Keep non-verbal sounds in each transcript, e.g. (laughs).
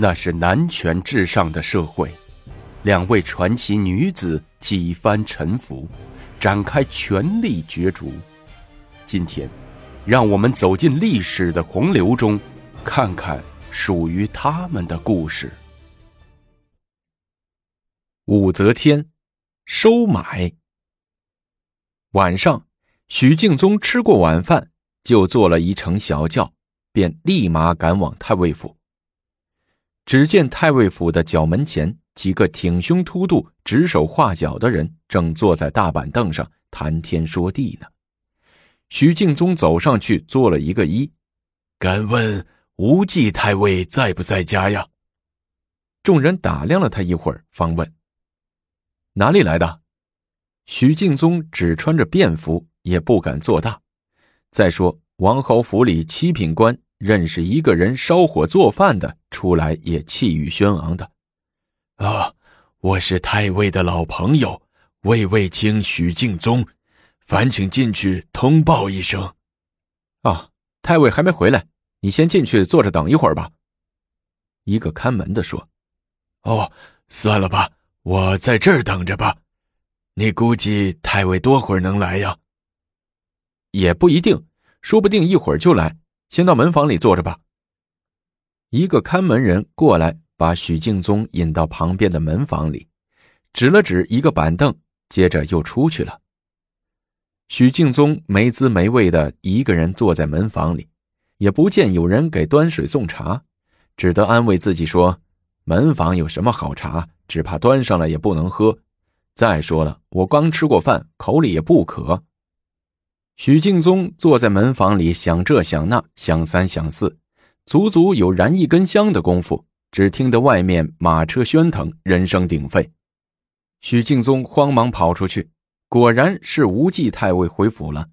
那是男权至上的社会，两位传奇女子几番沉浮，展开权力角逐。今天，让我们走进历史的洪流中，看看属于他们的故事。武则天收买。晚上，许敬宗吃过晚饭，就坐了一程小轿，便立马赶往太尉府。只见太尉府的角门前，几个挺胸凸肚、指手画脚的人正坐在大板凳上谈天说地呢。徐敬宗走上去做了一个揖：“敢问无忌太尉在不在家呀？”众人打量了他一会儿，方问：“哪里来的？”徐敬宗只穿着便服，也不敢做大。再说王侯府里七品官。认识一个人烧火做饭的出来也气宇轩昂的，啊，我是太尉的老朋友魏卫青许敬宗，烦请进去通报一声。啊，太尉还没回来，你先进去坐着等一会儿吧。一个看门的说：“哦，算了吧，我在这儿等着吧。你估计太尉多会儿能来呀？也不一定，说不定一会儿就来。”先到门房里坐着吧。一个看门人过来，把许敬宗引到旁边的门房里，指了指一个板凳，接着又出去了。许敬宗没滋没味的一个人坐在门房里，也不见有人给端水送茶，只得安慰自己说：“门房有什么好茶？只怕端上来也不能喝。再说了，我刚吃过饭，口里也不渴。”许敬宗坐在门房里，想这想那，想三想四，足足有燃一根香的功夫。只听得外面马车喧腾，人声鼎沸。许敬宗慌忙跑出去，果然是无忌太尉回府了。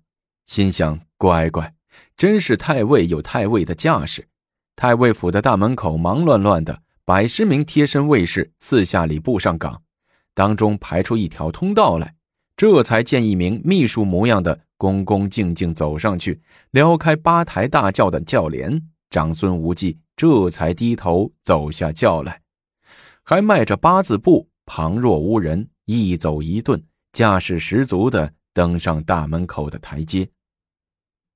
心想：乖乖，真是太尉有太尉的架势。太尉府的大门口忙乱乱的，百十名贴身卫士四下里布上岗，当中排出一条通道来，这才见一名秘书模样的。恭恭敬敬走上去，撩开八抬大轿的轿帘，长孙无忌这才低头走下轿来，还迈着八字步，旁若无人，一走一顿，架势十足的登上大门口的台阶。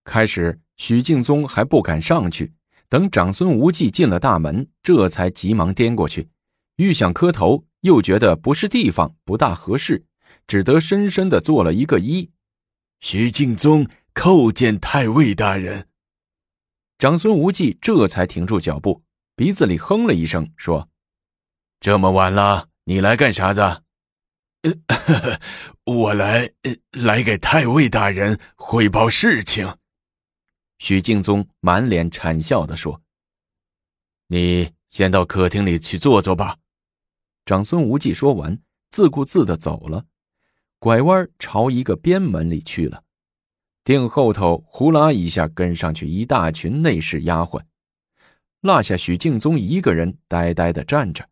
开始，许敬宗还不敢上去，等长孙无忌进了大门，这才急忙颠过去，欲想磕头，又觉得不是地方，不大合适，只得深深的做了一个揖。许敬宗叩见太尉大人。长孙无忌这才停住脚步，鼻子里哼了一声，说：“这么晚了，你来干啥子？”“呃，(laughs) 我来来给太尉大人汇报事情。”许敬宗满脸谄笑的说：“你先到客厅里去坐坐吧。”长孙无忌说完，自顾自的走了。拐弯朝一个边门里去了，定后头呼啦一下跟上去一大群内侍丫鬟，落下许敬宗一个人呆呆的站着，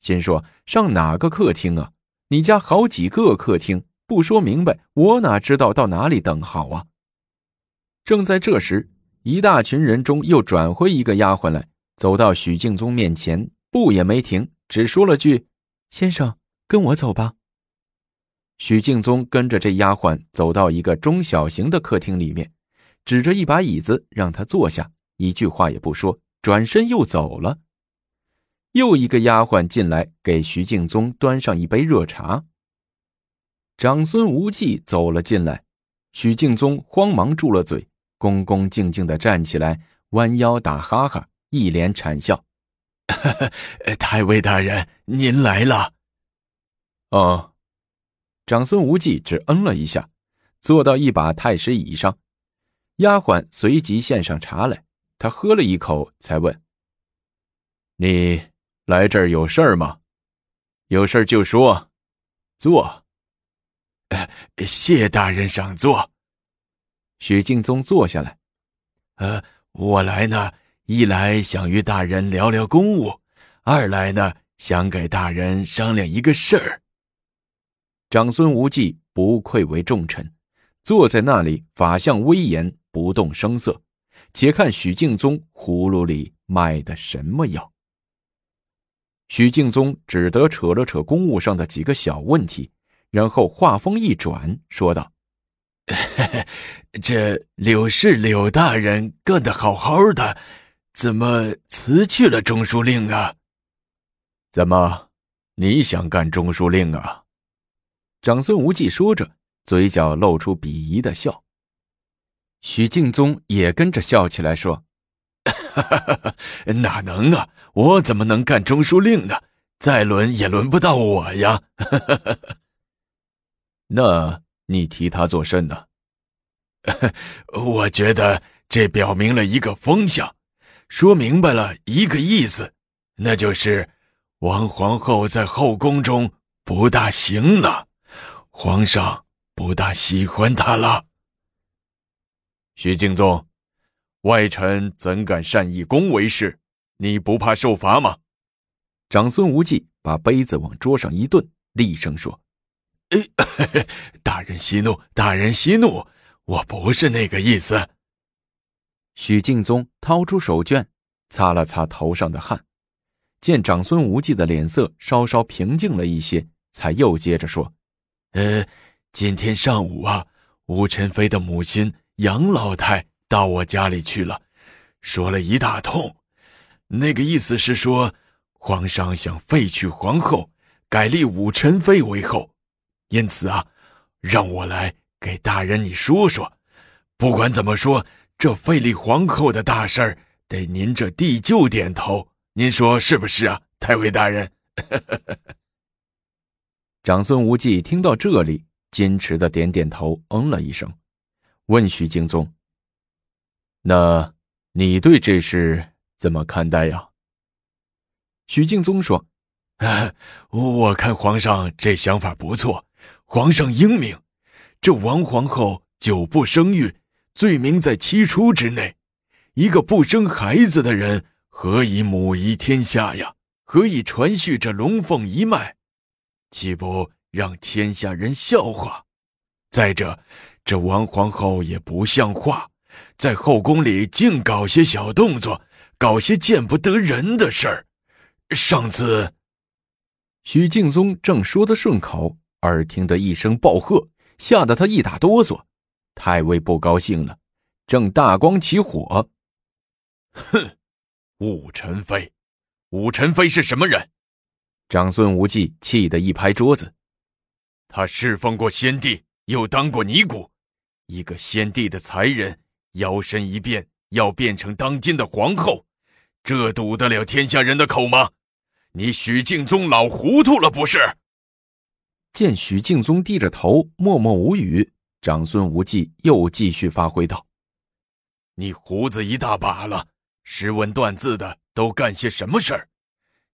心说上哪个客厅啊？你家好几个客厅，不说明白，我哪知道到哪里等好啊？正在这时，一大群人中又转回一个丫鬟来，走到许敬宗面前，步也没停，只说了句：“先生，跟我走吧。”许敬宗跟着这丫鬟走到一个中小型的客厅里面，指着一把椅子让她坐下，一句话也不说，转身又走了。又一个丫鬟进来给徐敬宗端上一杯热茶。长孙无忌走了进来，许敬宗慌忙住了嘴，恭恭敬敬的站起来，弯腰打哈哈，一脸谄笑：“ (laughs) 太尉大人，您来了。”哦。长孙无忌只嗯了一下，坐到一把太师椅上，丫鬟随即献上茶来。他喝了一口，才问：“你来这儿有事儿吗？有事儿就说，坐。”谢大人赏座。许敬宗坐下来。呃，我来呢，一来想与大人聊聊公务，二来呢，想给大人商量一个事儿。长孙无忌不愧为重臣，坐在那里，法相威严，不动声色。且看许敬宗葫芦里卖的什么药。许敬宗只得扯了扯公务上的几个小问题，然后话锋一转，说道：“ (laughs) 这柳氏柳大人干得好好的，怎么辞去了中书令啊？怎么，你想干中书令啊？”长孙无忌说着，嘴角露出鄙夷的笑。许敬宗也跟着笑起来，说：“ (laughs) 哪能啊！我怎么能干中书令呢？再轮也轮不到我呀！” (laughs) 那你提他做甚呢？我觉得这表明了一个风向，说明白了一个意思，那就是王皇后在后宫中不大行了。皇上不大喜欢他了。徐敬宗，外臣怎敢擅以公为事？你不怕受罚吗？长孙无忌把杯子往桌上一顿，厉声说：“哎，(laughs) 大人息怒，大人息怒，我不是那个意思。”许敬宗掏出手绢，擦了擦头上的汗，见长孙无忌的脸色稍稍平静了一些，才又接着说。呃，今天上午啊，吴晨飞的母亲杨老太到我家里去了，说了一大通。那个意思是说，皇上想废去皇后，改立武晨飞为后，因此啊，让我来给大人你说说。不管怎么说，这废立皇后的大事儿，得您这帝舅点头。您说是不是啊，太尉大人？(laughs) 长孙无忌听到这里，矜持的点点头，嗯了一声，问许敬宗：“那你对这事怎么看待呀？”许敬宗说：“我看皇上这想法不错，皇上英明。这王皇后久不生育，罪名在七出之内。一个不生孩子的人，何以母仪天下呀？何以传续这龙凤一脉？”岂不让天下人笑话？再者，这王皇后也不像话，在后宫里净搞些小动作，搞些见不得人的事儿。上次，许敬宗正说得顺口，耳听得一声暴喝，吓得他一打哆嗦。太尉不高兴了，正大光起火。哼，武宸妃，武宸妃是什么人？长孙无忌气得一拍桌子：“他侍奉过先帝，又当过尼姑，一个先帝的才人，摇身一变要变成当今的皇后，这堵得了天下人的口吗？你许敬宗老糊涂了不是？”见许敬宗低着头默默无语，长孙无忌又继续发挥道：“你胡子一大把了，识文断字的都干些什么事儿？”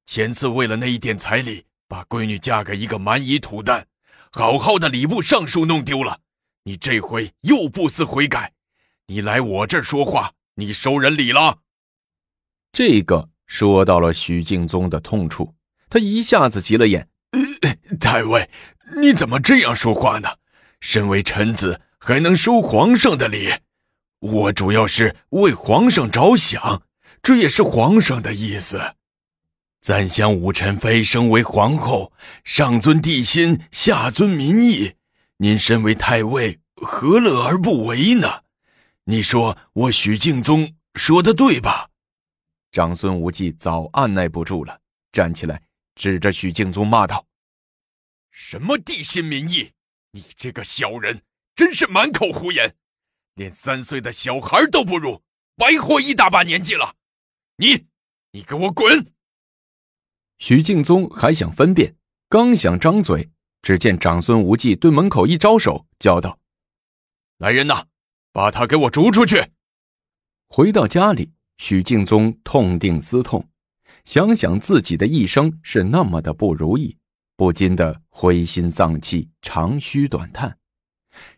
前次为了那一点彩礼，把闺女嫁给一个蛮夷土蛋，好好的礼部尚书弄丢了。你这回又不思悔改，你来我这儿说话，你收人礼了。这个说到了许敬宗的痛处，他一下子急了眼。太尉，你怎么这样说话呢？身为臣子，还能收皇上的礼？我主要是为皇上着想，这也是皇上的意思。咱想武臣妃升为皇后，上尊帝心，下尊民意。您身为太尉，何乐而不为呢？你说我许敬宗说的对吧？长孙无忌早按耐不住了，站起来，指着许敬宗骂道：“什么帝心民意？你这个小人，真是满口胡言，连三岁的小孩都不如，白活一大把年纪了。你，你给我滚！”许敬宗还想分辨，刚想张嘴，只见长孙无忌对门口一招手，叫道：“来人呐，把他给我逐出去！”回到家里，许敬宗痛定思痛，想想自己的一生是那么的不如意，不禁的灰心丧气，长吁短叹。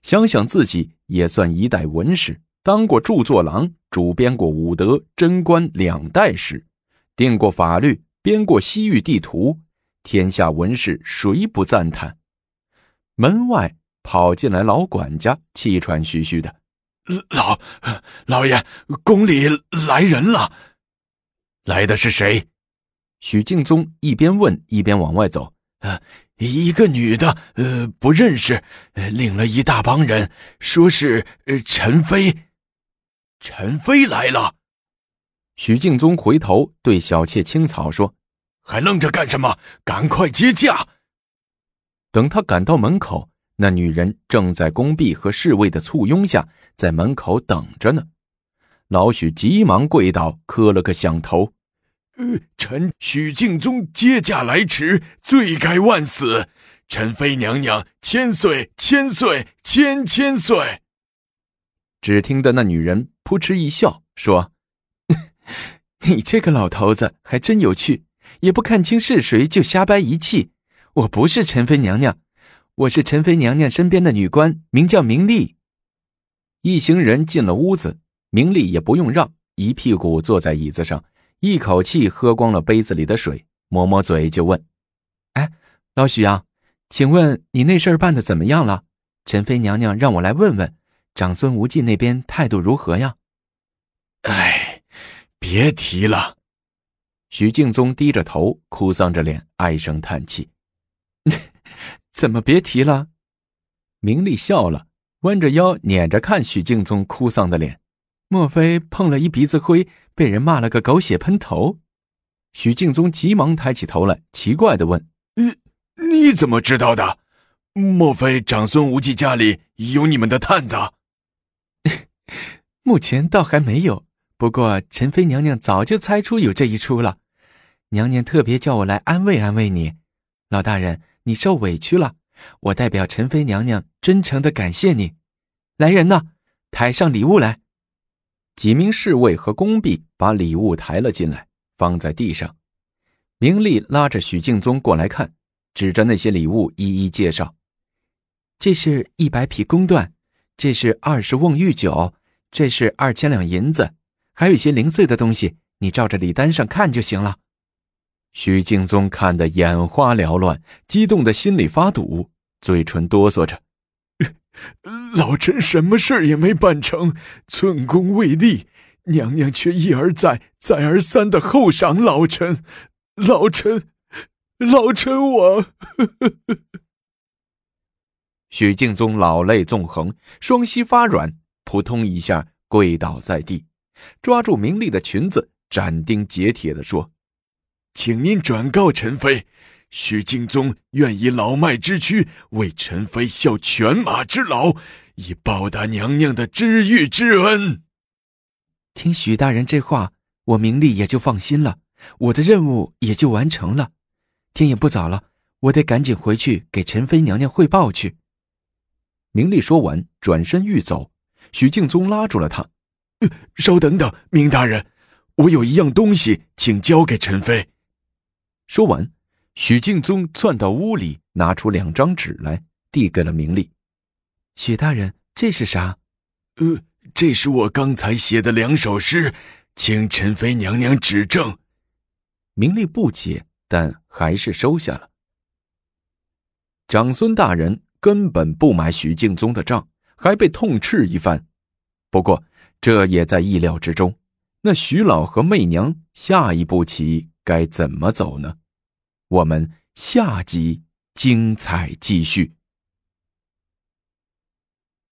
想想自己也算一代文史，当过著作郎，主编过武德贞观两代史，定过法律。编过西域地图，天下文士谁不赞叹？门外跑进来老管家，气喘吁吁的：“老老爷，宫里来人了。来的是谁？”许敬宗一边问一边往外走。呃，一个女的，呃，不认识，领了一大帮人，说是陈飞。陈飞来了。许敬宗回头对小妾青草说：“还愣着干什么？赶快接驾！”等他赶到门口，那女人正在宫婢和侍卫的簇拥下，在门口等着呢。老许急忙跪倒，磕了个响头：“呃，臣许敬宗接驾来迟，罪该万死。陈妃娘娘千岁千岁千千岁。”只听得那女人扑哧一笑，说。(laughs) 你这个老头子还真有趣，也不看清是谁就瞎掰一气。我不是陈妃娘娘，我是陈妃娘娘身边的女官，名叫明丽。一行人进了屋子，明丽也不用让，一屁股坐在椅子上，一口气喝光了杯子里的水，抹抹嘴就问：“哎，老许啊，请问你那事儿办的怎么样了？陈妃娘娘让我来问问，长孙无忌那边态度如何呀？”哎。别提了，许敬宗低着头，哭丧着脸，唉声叹气。(laughs) 怎么别提了？明丽笑了，弯着腰撵着看许敬宗哭丧的脸。莫非碰了一鼻子灰，被人骂了个狗血喷头？许敬宗急忙抬起头来，奇怪的问：“你你怎么知道的？莫非长孙无忌家里有你们的探子？” (laughs) 目前倒还没有。不过，陈妃娘娘早就猜出有这一出了，娘娘特别叫我来安慰安慰你，老大人，你受委屈了，我代表陈妃娘娘真诚的感谢你。来人呐，抬上礼物来。几名侍卫和宫婢把礼物抬了进来，放在地上。明丽拉着许敬宗过来看，指着那些礼物一一介绍：这是一百匹宫缎，这是二十瓮御酒，这是二千两银子。还有一些零碎的东西，你照着礼单上看就行了。许敬宗看得眼花缭乱，激动的心里发堵，嘴唇哆嗦着：“ (laughs) 老臣什么事也没办成，寸功未立，娘娘却一而再、再而三的厚赏老臣，老臣，老臣我。”许敬宗老泪纵横，双膝发软，扑通一下跪倒在地。抓住明丽的裙子，斩钉截铁地说：“请您转告陈妃，许敬宗愿以老迈之躯为陈妃效犬马之劳，以报答娘娘的知遇之恩。”听许大人这话，我明丽也就放心了，我的任务也就完成了。天也不早了，我得赶紧回去给陈妃娘娘汇报去。明丽说完，转身欲走，许敬宗拉住了他。稍等等，明大人，我有一样东西，请交给陈妃。说完，许敬宗窜到屋里，拿出两张纸来，递给了明丽。许大人，这是啥？呃，这是我刚才写的两首诗，请陈妃娘娘指正。明丽不解，但还是收下了。长孙大人根本不买许敬宗的账，还被痛斥一番。不过。这也在意料之中。那徐老和媚娘下一步棋该怎么走呢？我们下集精彩继续。